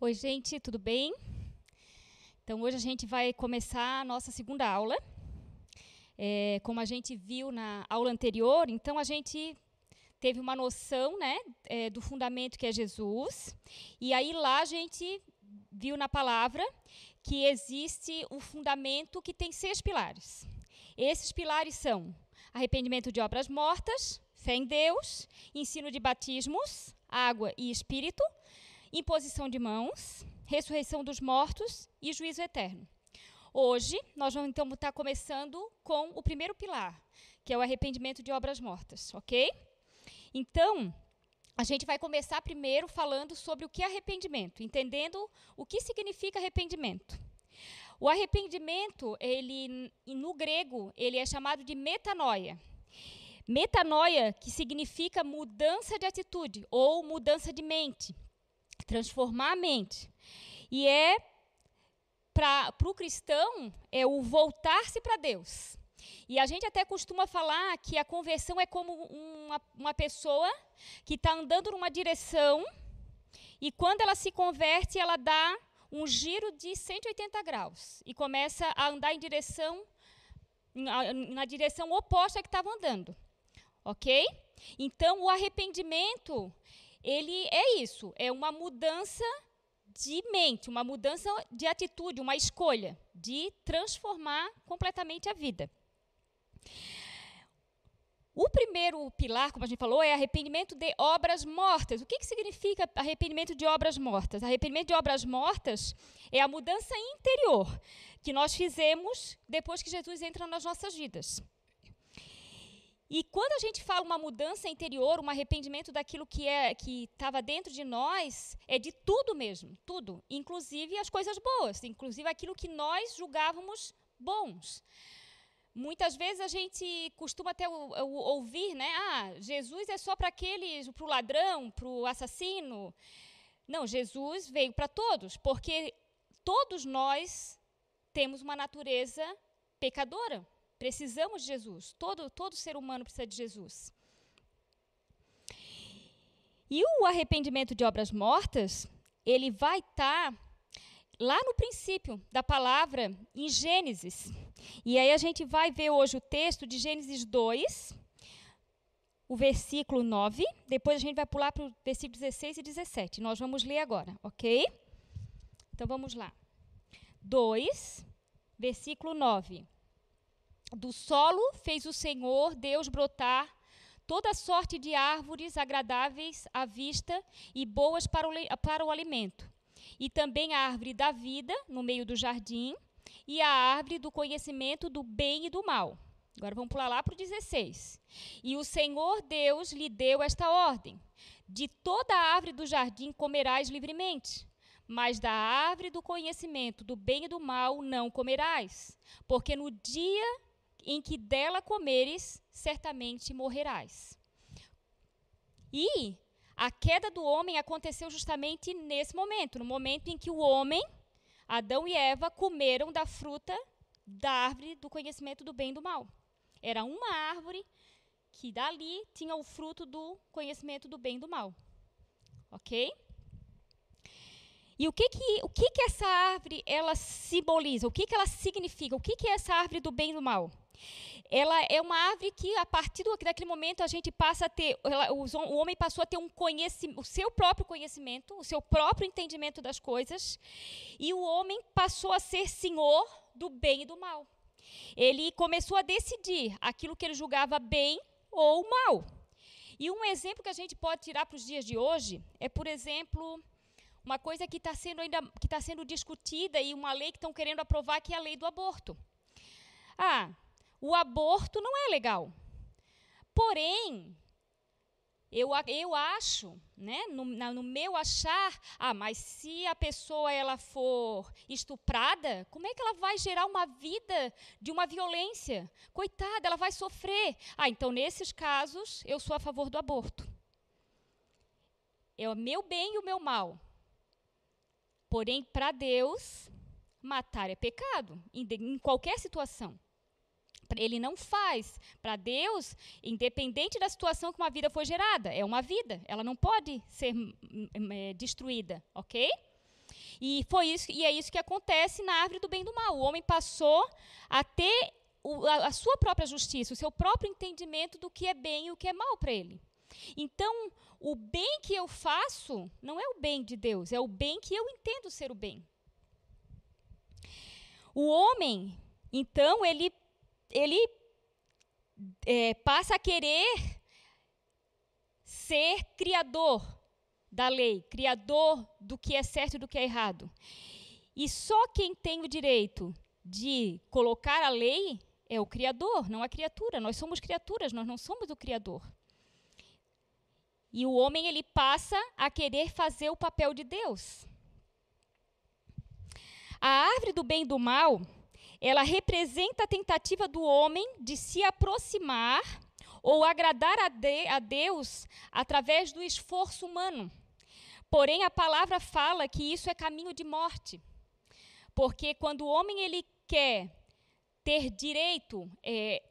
Oi, gente, tudo bem? Então, hoje a gente vai começar a nossa segunda aula. É, como a gente viu na aula anterior, então a gente teve uma noção né, é, do fundamento que é Jesus. E aí lá a gente viu na palavra que existe o fundamento que tem seis pilares. Esses pilares são arrependimento de obras mortas, fé em Deus, ensino de batismos, água e espírito, imposição de mãos, ressurreição dos mortos e juízo eterno. Hoje, nós vamos então estar começando com o primeiro pilar, que é o arrependimento de obras mortas, ok? Então, a gente vai começar primeiro falando sobre o que é arrependimento, entendendo o que significa arrependimento. O arrependimento, ele no grego, ele é chamado de metanoia. Metanoia, que significa mudança de atitude ou mudança de mente, transformar a mente. E é para o cristão é o voltar-se para Deus. E a gente até costuma falar que a conversão é como uma, uma pessoa que está andando numa direção e quando ela se converte, ela dá um giro de 180 graus e começa a andar em direção na, na direção oposta que estava andando. OK? Então, o arrependimento, ele é isso, é uma mudança de mente, uma mudança de atitude, uma escolha de transformar completamente a vida. O primeiro pilar, como a gente falou, é arrependimento de obras mortas. O que, que significa arrependimento de obras mortas? Arrependimento de obras mortas é a mudança interior que nós fizemos depois que Jesus entra nas nossas vidas. E quando a gente fala uma mudança interior, um arrependimento daquilo que é que estava dentro de nós, é de tudo mesmo, tudo, inclusive as coisas boas, inclusive aquilo que nós julgávamos bons. Muitas vezes a gente costuma até ouvir, né? Ah, Jesus é só para aqueles, para o ladrão, para o assassino. Não, Jesus veio para todos, porque todos nós temos uma natureza pecadora. Precisamos de Jesus. Todo, todo ser humano precisa de Jesus. E o arrependimento de obras mortas, ele vai estar tá lá no princípio da palavra, em Gênesis. E aí a gente vai ver hoje o texto de Gênesis 2, o versículo 9. Depois a gente vai pular para o versículo 16 e 17. Nós vamos ler agora, ok? Então vamos lá. 2, versículo 9. Do solo fez o Senhor Deus brotar toda sorte de árvores agradáveis à vista e boas para o, para o alimento e também a árvore da vida no meio do jardim, e a árvore do conhecimento do bem e do mal. Agora vamos pular lá para o 16. E o Senhor Deus lhe deu esta ordem: De toda a árvore do jardim comerás livremente, mas da árvore do conhecimento do bem e do mal não comerás, porque no dia em que dela comeres, certamente morrerás. E a queda do homem aconteceu justamente nesse momento, no momento em que o homem, Adão e Eva, comeram da fruta da árvore do conhecimento do bem e do mal. Era uma árvore que dali tinha o fruto do conhecimento do bem e do mal. Ok? E o que que, o que, que essa árvore ela simboliza? O que, que ela significa? O que, que é essa árvore do bem e do mal? Ela é uma árvore que, a partir do, daquele momento, a gente passa a ter, ela, o, homem passou a ter um conhecimento, o seu próprio conhecimento, o seu próprio entendimento das coisas, e o homem passou a ser senhor do bem e do mal. Ele começou a decidir aquilo que ele julgava bem ou mal. E um exemplo que a gente pode tirar para os dias de hoje é, por exemplo, uma coisa que está sendo ainda que está sendo discutida e uma lei que estão querendo aprovar que é a lei do aborto. Ah, o aborto não é legal. Porém, eu, eu acho, né, no, no, meu achar, ah, mas se a pessoa ela for estuprada, como é que ela vai gerar uma vida de uma violência? Coitada, ela vai sofrer. Ah, então nesses casos eu sou a favor do aborto. É o meu bem e o meu mal. Porém, para Deus, matar é pecado, em, em qualquer situação. Ele não faz. Para Deus, independente da situação que uma vida foi gerada, é uma vida. Ela não pode ser hum, hum, é, destruída, ok? E foi isso, e é isso que acontece na árvore do bem e do mal. O homem passou a ter o, a, a sua própria justiça, o seu próprio entendimento do que é bem e o que é mal para ele. Então, o bem que eu faço não é o bem de Deus, é o bem que eu entendo ser o bem. O homem, então, ele, ele é, passa a querer ser criador da lei, criador do que é certo e do que é errado. E só quem tem o direito de colocar a lei é o Criador, não a criatura. Nós somos criaturas, nós não somos o Criador. E o homem ele passa a querer fazer o papel de Deus. A árvore do bem e do mal, ela representa a tentativa do homem de se aproximar ou agradar a, de, a Deus através do esforço humano. Porém, a palavra fala que isso é caminho de morte. Porque quando o homem ele quer ter direito, é,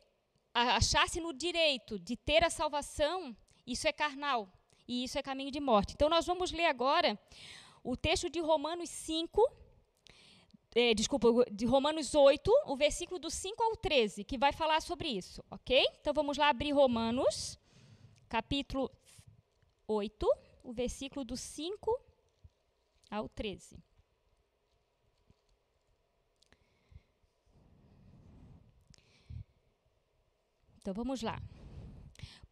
achar-se no direito de ter a salvação, isso é carnal e isso é caminho de morte. Então, nós vamos ler agora o texto de Romanos 5, é, desculpa, de Romanos 8, o versículo do 5 ao 13, que vai falar sobre isso, ok? Então, vamos lá abrir Romanos, capítulo 8, o versículo do 5 ao 13. Então vamos lá.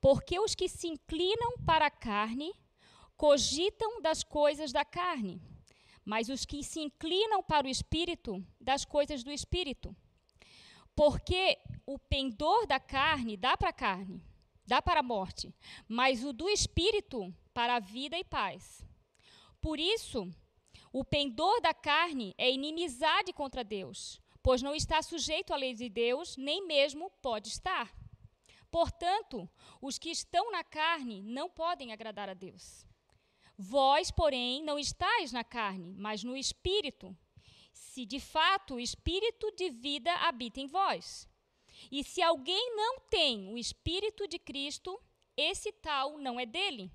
Porque os que se inclinam para a carne cogitam das coisas da carne, mas os que se inclinam para o espírito, das coisas do espírito. Porque o pendor da carne dá para a carne, dá para a morte, mas o do espírito para a vida e paz. Por isso, o pendor da carne é inimizade contra Deus, pois não está sujeito à lei de Deus, nem mesmo pode estar. Portanto, os que estão na carne não podem agradar a Deus. Vós, porém, não estáis na carne, mas no espírito, se de fato o espírito de vida habita em vós. E se alguém não tem o espírito de Cristo, esse tal não é dele.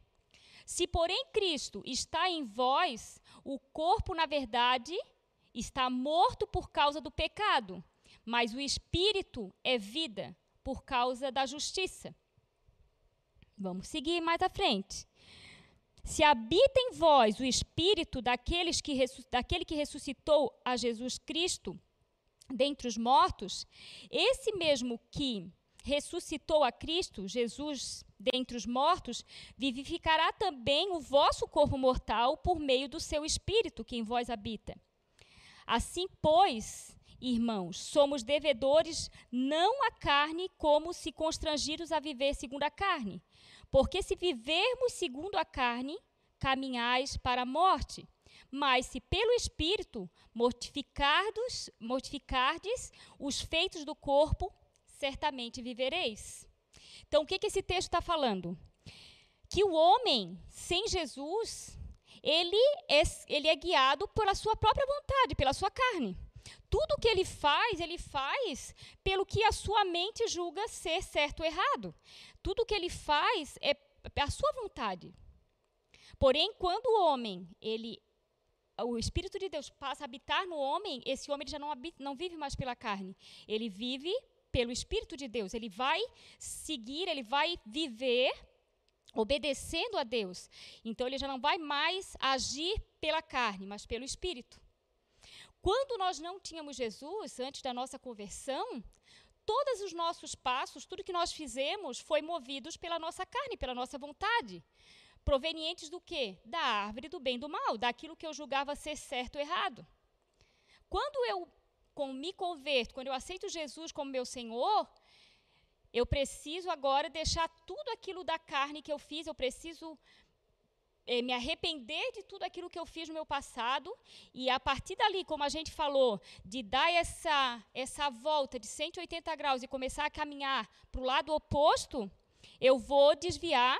Se, porém, Cristo está em vós, o corpo, na verdade, está morto por causa do pecado, mas o espírito é vida por causa da justiça. Vamos seguir mais à frente. Se habita em vós o espírito daqueles que daquele que ressuscitou a Jesus Cristo dentre os mortos, esse mesmo que ressuscitou a Cristo, Jesus dentre os mortos, vivificará também o vosso corpo mortal por meio do seu espírito que em vós habita. Assim, pois, irmãos, somos devedores não à carne, como se constrangidos a viver segundo a carne. Porque se vivermos segundo a carne, caminhais para a morte. Mas se pelo Espírito mortificardes, mortificardes os feitos do corpo, certamente vivereis. Então, o que, que esse texto está falando? Que o homem sem Jesus, ele é, ele é guiado pela sua própria vontade, pela sua carne. Tudo que ele faz, ele faz pelo que a sua mente julga ser certo ou errado. Tudo que ele faz é a sua vontade. Porém, quando o homem, ele o Espírito de Deus passa a habitar no homem, esse homem já não, habita, não vive mais pela carne. Ele vive pelo Espírito de Deus. Ele vai seguir, ele vai viver obedecendo a Deus. Então ele já não vai mais agir pela carne, mas pelo Espírito. Quando nós não tínhamos Jesus, antes da nossa conversão, todos os nossos passos, tudo que nós fizemos, foi movidos pela nossa carne, pela nossa vontade. Provenientes do quê? Da árvore do bem e do mal, daquilo que eu julgava ser certo ou errado. Quando eu com, me converto, quando eu aceito Jesus como meu Senhor, eu preciso agora deixar tudo aquilo da carne que eu fiz, eu preciso é, me arrepender de tudo aquilo que eu fiz no meu passado e a partir dali, como a gente falou, de dar essa, essa volta de 180 graus e começar a caminhar para o lado oposto, eu vou desviar,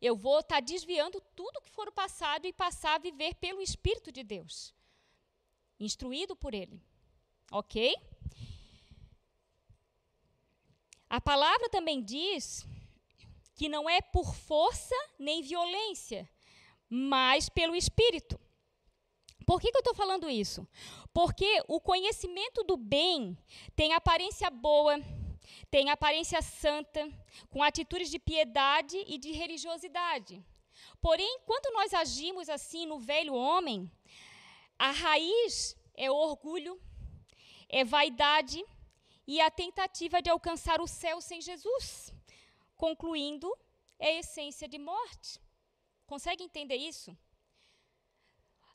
eu vou estar tá desviando tudo que for o passado e passar a viver pelo Espírito de Deus, instruído por Ele. Ok? A palavra também diz que não é por força nem violência, mas pelo Espírito. Por que, que eu estou falando isso? Porque o conhecimento do bem tem aparência boa, tem aparência santa, com atitudes de piedade e de religiosidade. Porém, quando nós agimos assim no velho homem, a raiz é orgulho, é vaidade e a tentativa de alcançar o céu sem Jesus. Concluindo, é essência de morte. Consegue entender isso?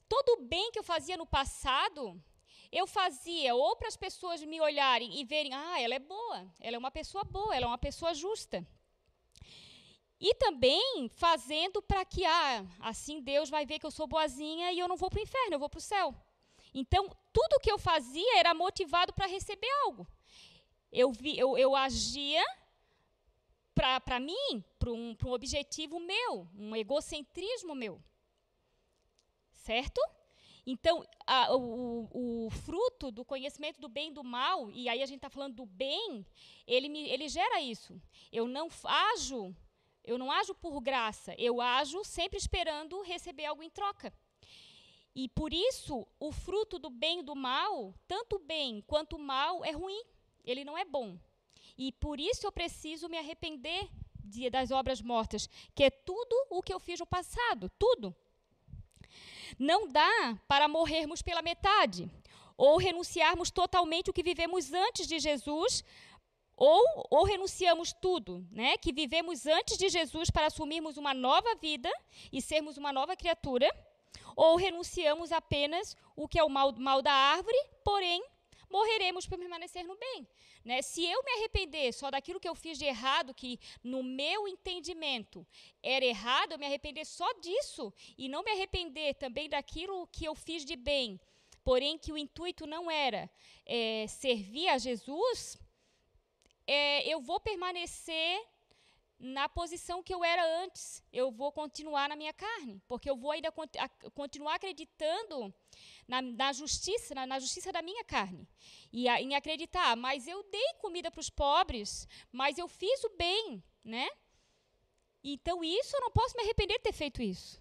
Todo o bem que eu fazia no passado, eu fazia ou para as pessoas me olharem e verem, ah, ela é boa, ela é uma pessoa boa, ela é uma pessoa justa. E também fazendo para que, ah, assim Deus vai ver que eu sou boazinha e eu não vou para o inferno, eu vou para o céu. Então, tudo que eu fazia era motivado para receber algo. Eu, vi, eu, eu agia para mim, para um, um objetivo meu, um egocentrismo meu. Certo? Então, a, o, o, fruto do conhecimento do bem e do mal, e aí a gente está falando do bem, ele, me, ele gera isso. Eu não ajo eu não ajo por graça, eu ajo sempre esperando receber algo em troca. E por isso, o fruto do bem e do mal, tanto o bem quanto o mal, é ruim. Ele não é bom. E por isso eu preciso me arrepender de, das obras mortas, que é tudo o que eu fiz no passado, tudo. Não dá para morrermos pela metade, ou renunciarmos totalmente o que vivemos antes de Jesus ou, ou renunciamos tudo, né, que vivemos antes de Jesus para assumirmos uma nova vida e sermos uma nova criatura, ou renunciamos apenas o que é o mal, mal da árvore, porém morreremos para permanecer no bem. Né? Se eu me arrepender só daquilo que eu fiz de errado, que no meu entendimento era errado, eu me arrepender só disso e não me arrepender também daquilo que eu fiz de bem, porém que o intuito não era é, servir a Jesus, é, eu vou permanecer na posição que eu era antes. Eu vou continuar na minha carne, porque eu vou ainda cont continuar acreditando na, na justiça, na, na, justiça da minha carne. E a, em acreditar, mas eu dei comida para os pobres, mas eu fiz o bem, né? Então, isso eu não posso me arrepender de ter feito isso.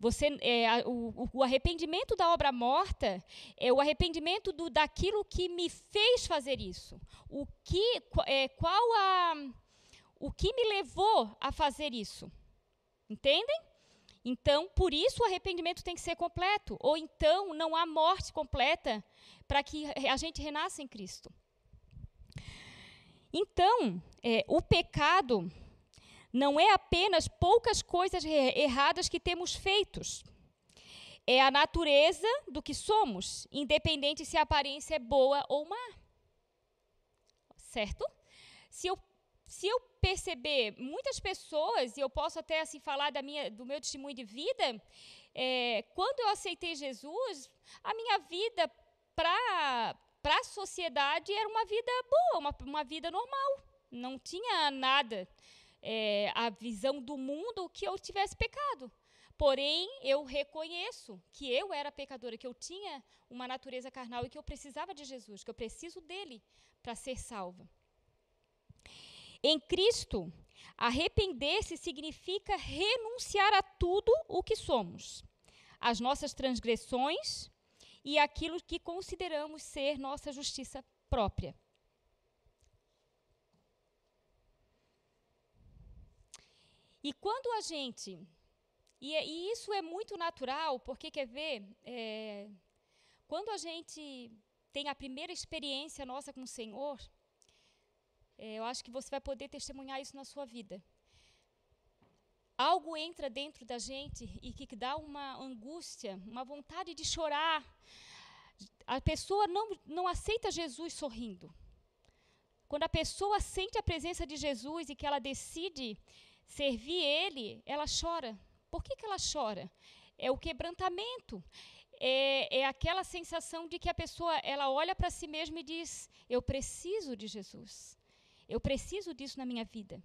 Você, é, o, o, arrependimento da obra morta é o arrependimento do, daquilo que me fez fazer isso. O que, é, qual a, o que me levou a fazer isso? Entendem? Então, por isso o arrependimento tem que ser completo. Ou então, não há morte completa para que a gente renasça em Cristo. Então, é, o pecado não é apenas poucas coisas erradas que temos feitos. É a natureza do que somos, independente se a aparência é boa ou má. Certo? Se eu, se eu perceber muitas pessoas, e eu posso até assim falar da minha, do meu testemunho de vida, é, quando eu aceitei Jesus, a minha vida para a sociedade era uma vida boa, uma, uma vida normal. Não tinha nada é, a visão do mundo que eu tivesse pecado. Porém, eu reconheço que eu era pecadora, que eu tinha uma natureza carnal e que eu precisava de Jesus, que eu preciso dele para ser salva. Em Cristo, arrepender-se significa renunciar a tudo o que somos, as nossas transgressões e aquilo que consideramos ser nossa justiça própria. E quando a gente. E, é, e isso é muito natural, porque quer ver? É, quando a gente tem a primeira experiência nossa com o Senhor, é, eu acho que você vai poder testemunhar isso na sua vida. Algo entra dentro da gente e que dá uma angústia, uma vontade de chorar. A pessoa não, não aceita Jesus sorrindo. Quando a pessoa sente a presença de Jesus e que ela decide servir Ele, ela chora. Por que, que ela chora? É o quebrantamento. É, é aquela sensação de que a pessoa ela olha para si mesma e diz: Eu preciso de Jesus. Eu preciso disso na minha vida.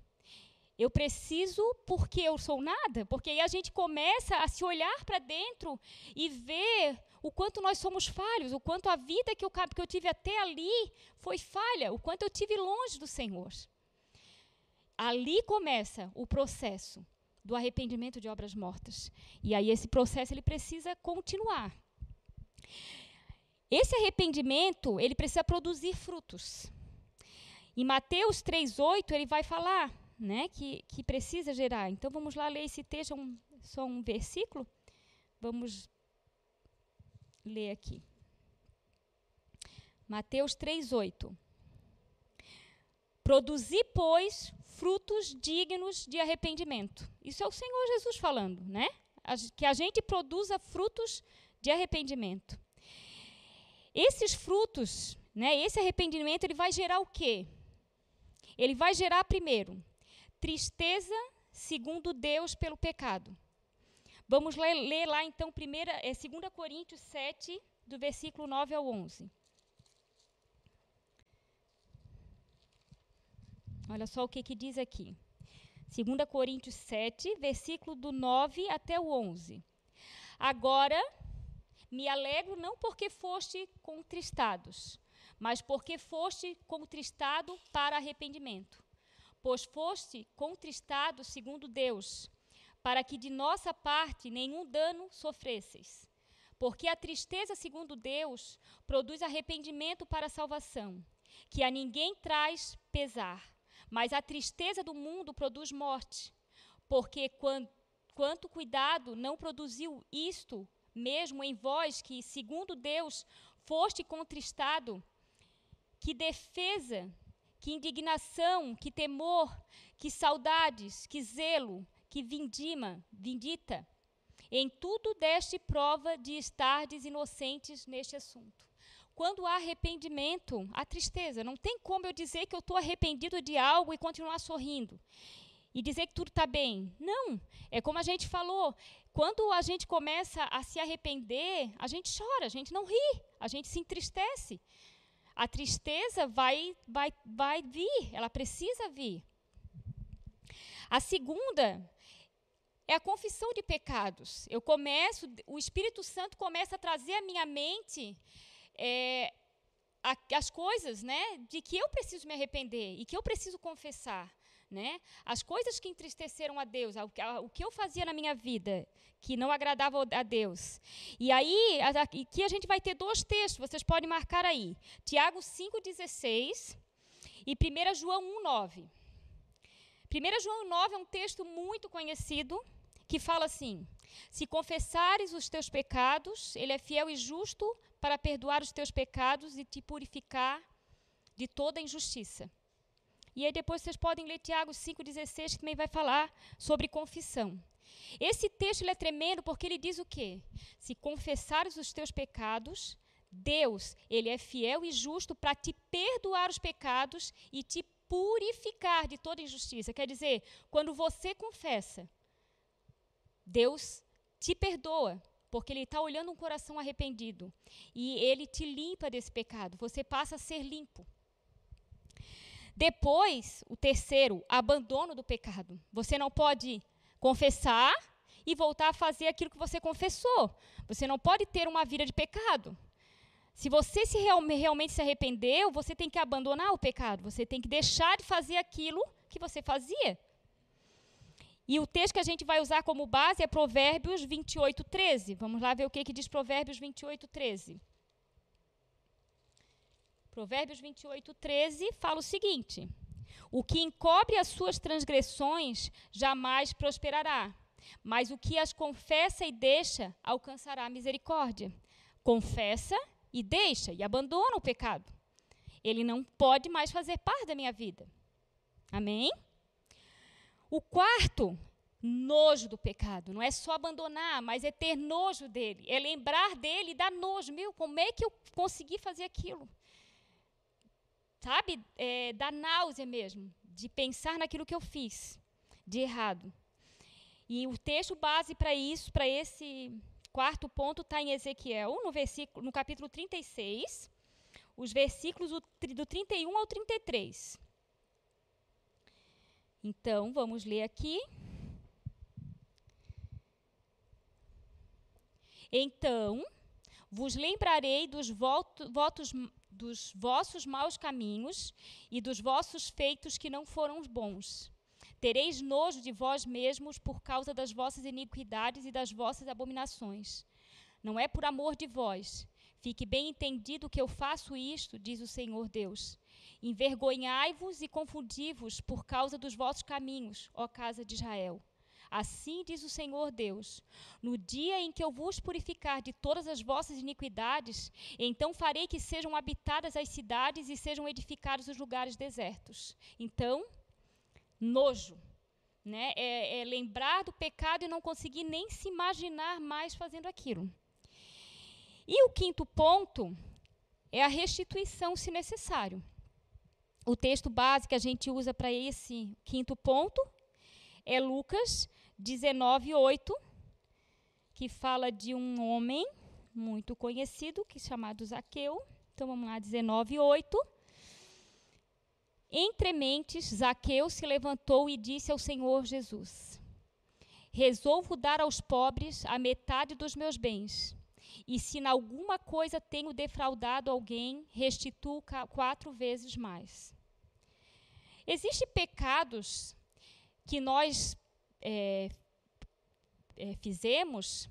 Eu preciso porque eu sou nada, porque aí a gente começa a se olhar para dentro e ver o quanto nós somos falhos, o quanto a vida que eu, que eu tive até ali foi falha, o quanto eu tive longe do Senhor. Ali começa o processo do arrependimento de obras mortas. E aí esse processo ele precisa continuar. Esse arrependimento, ele precisa produzir frutos. Em Mateus 3:8, ele vai falar, né, que, que precisa gerar. Então vamos lá ler esse texto, é um, só um versículo. Vamos ler aqui. Mateus 3:8. Produzi, pois, frutos dignos de arrependimento. Isso é o Senhor Jesus falando, né? Que a gente produza frutos de arrependimento. Esses frutos, né, esse arrependimento, ele vai gerar o quê? Ele vai gerar, primeiro, tristeza segundo Deus pelo pecado. Vamos ler, ler lá, então, primeira, é 2 Coríntios 7, do versículo 9 ao 11. Olha só o que, que diz aqui. 2 Coríntios 7, versículo do 9 até o 11. Agora, me alegro não porque foste contristados, mas porque foste contristado para arrependimento. Pois foste contristado segundo Deus, para que de nossa parte nenhum dano sofresseis. Porque a tristeza segundo Deus produz arrependimento para a salvação, que a ninguém traz pesar, mas a tristeza do mundo produz morte. Porque quando, quanto cuidado não produziu isto mesmo em vós que, segundo Deus, foste contristado, que defesa, que indignação, que temor, que saudades, que zelo, que vindima, vindita. Em tudo deste prova de estardes inocentes neste assunto. Quando há arrependimento, há tristeza. Não tem como eu dizer que eu estou arrependido de algo e continuar sorrindo. E dizer que tudo está bem. Não. É como a gente falou. Quando a gente começa a se arrepender, a gente chora, a gente não ri, a gente se entristece. A tristeza vai, vai, vai vir, ela precisa vir. A segunda é a confissão de pecados. Eu começo, o Espírito Santo começa a trazer à minha mente é, as coisas, né, de que eu preciso me arrepender e que eu preciso confessar né? As coisas que entristeceram a Deus, o que eu fazia na minha vida que não agradava a Deus. E aí, aqui a gente vai ter dois textos, vocês podem marcar aí. Tiago 5:16 e 1 João 1:9. 1 João 9 é um texto muito conhecido que fala assim: Se confessares os teus pecados, ele é fiel e justo para perdoar os teus pecados e te purificar de toda injustiça. E aí depois vocês podem ler Tiago 5,16, que também vai falar sobre confissão. Esse texto é tremendo porque ele diz o quê? Se confessares os teus pecados, Deus, ele é fiel e justo para te perdoar os pecados e te purificar de toda injustiça. Quer dizer, quando você confessa, Deus te perdoa, porque Ele está olhando um coração arrependido e Ele te limpa desse pecado. Você passa a ser limpo. Depois, o terceiro, abandono do pecado. Você não pode confessar e voltar a fazer aquilo que você confessou. Você não pode ter uma vida de pecado. Se você se real, realmente se arrependeu, você tem que abandonar o pecado. Você tem que deixar de fazer aquilo que você fazia. E o texto que a gente vai usar como base é Provérbios 28, 13. Vamos lá ver o que, que diz Provérbios 28, 13. Provérbios 28, 13 fala o seguinte: O que encobre as suas transgressões jamais prosperará, mas o que as confessa e deixa alcançará misericórdia. Confessa e deixa e abandona o pecado. Ele não pode mais fazer parte da minha vida. Amém? O quarto, nojo do pecado. Não é só abandonar, mas é ter nojo dele. É lembrar dele e dar nojo. Meu, como é que eu consegui fazer aquilo? Sabe, é, da náusea mesmo, de pensar naquilo que eu fiz de errado. E o texto base para isso, para esse quarto ponto, está em Ezequiel, no, versículo, no capítulo 36, os versículos do, do 31 ao 33. Então, vamos ler aqui. Então, vos lembrarei dos votos dos vossos maus caminhos e dos vossos feitos que não foram bons. Tereis nojo de vós mesmos por causa das vossas iniquidades e das vossas abominações. Não é por amor de vós. Fique bem entendido que eu faço isto, diz o Senhor Deus. Envergonhai-vos e confundi-vos por causa dos vossos caminhos, ó casa de Israel. Assim diz o Senhor Deus: No dia em que eu vos purificar de todas as vossas iniquidades, então farei que sejam habitadas as cidades e sejam edificados os lugares desertos. Então, nojo, né? É, é lembrar do pecado e não conseguir nem se imaginar mais fazendo aquilo. E o quinto ponto é a restituição, se necessário. O texto base que a gente usa para esse quinto ponto é Lucas 19, 8, que fala de um homem muito conhecido, que é chamado Zaqueu. Então vamos lá, 19, 8. Entre mentes, Zaqueu se levantou e disse ao Senhor Jesus: Resolvo dar aos pobres a metade dos meus bens. E se em alguma coisa tenho defraudado alguém, restituo quatro vezes mais. Existem pecados que nós é, é, fizemos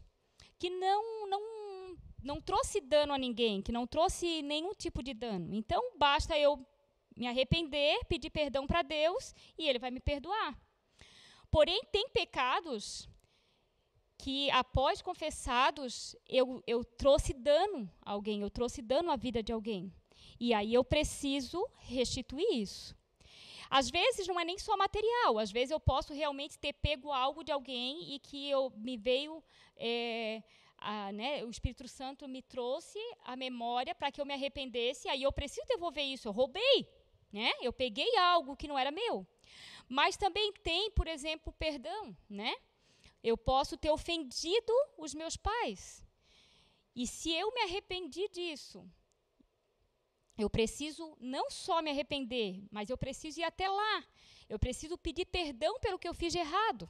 que não, não, não trouxe dano a ninguém, que não trouxe nenhum tipo de dano. Então, basta eu me arrepender, pedir perdão para Deus e Ele vai me perdoar. Porém, tem pecados que, após confessados, eu, eu trouxe dano a alguém, eu trouxe dano à vida de alguém. E aí eu preciso restituir isso. Às vezes não é nem só material, às vezes eu posso realmente ter pego algo de alguém e que eu me veio. É, a, né, o Espírito Santo me trouxe a memória para que eu me arrependesse, aí eu preciso devolver isso. Eu roubei, né? Eu peguei algo que não era meu. Mas também tem, por exemplo, perdão, né? Eu posso ter ofendido os meus pais. E se eu me arrependi disso, eu preciso não só me arrepender, mas eu preciso ir até lá. Eu preciso pedir perdão pelo que eu fiz de errado.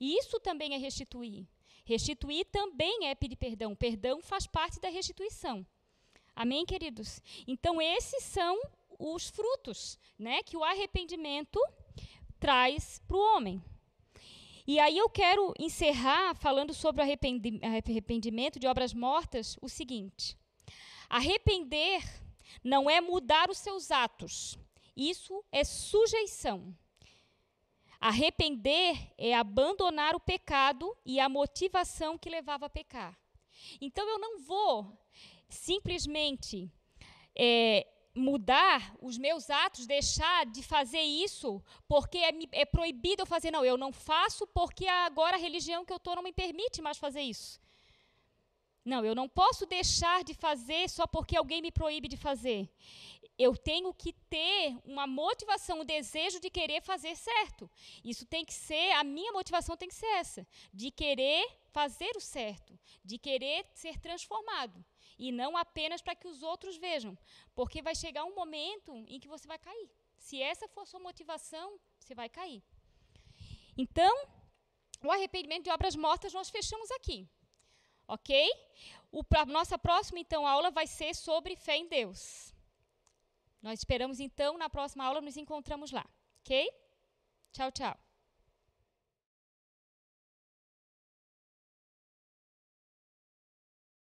E isso também é restituir. Restituir também é pedir perdão. Perdão faz parte da restituição. Amém, queridos? Então, esses são os frutos né, que o arrependimento traz para o homem. E aí eu quero encerrar falando sobre o arrependimento de obras mortas o seguinte: arrepender não é mudar os seus atos. Isso é sujeição. Arrepender é abandonar o pecado e a motivação que levava a pecar. Então eu não vou simplesmente é, mudar os meus atos, deixar de fazer isso porque é, é, proibido eu fazer. Não, eu não faço porque agora a religião que eu estou não me permite mais fazer isso. Não, eu não posso deixar de fazer só porque alguém me proíbe de fazer. Eu tenho que ter uma motivação, um desejo de querer fazer certo. Isso tem que ser, a minha motivação tem que ser essa, de querer fazer o certo, de querer ser transformado e não apenas para que os outros vejam, porque vai chegar um momento em que você vai cair. Se essa for sua motivação, você vai cair. Então, o arrependimento de obras mortas nós fechamos aqui. Ok? O, a nossa próxima, então, aula vai ser sobre fé em Deus. Nós esperamos, então, na próxima aula nos encontramos lá. Ok? Tchau, tchau.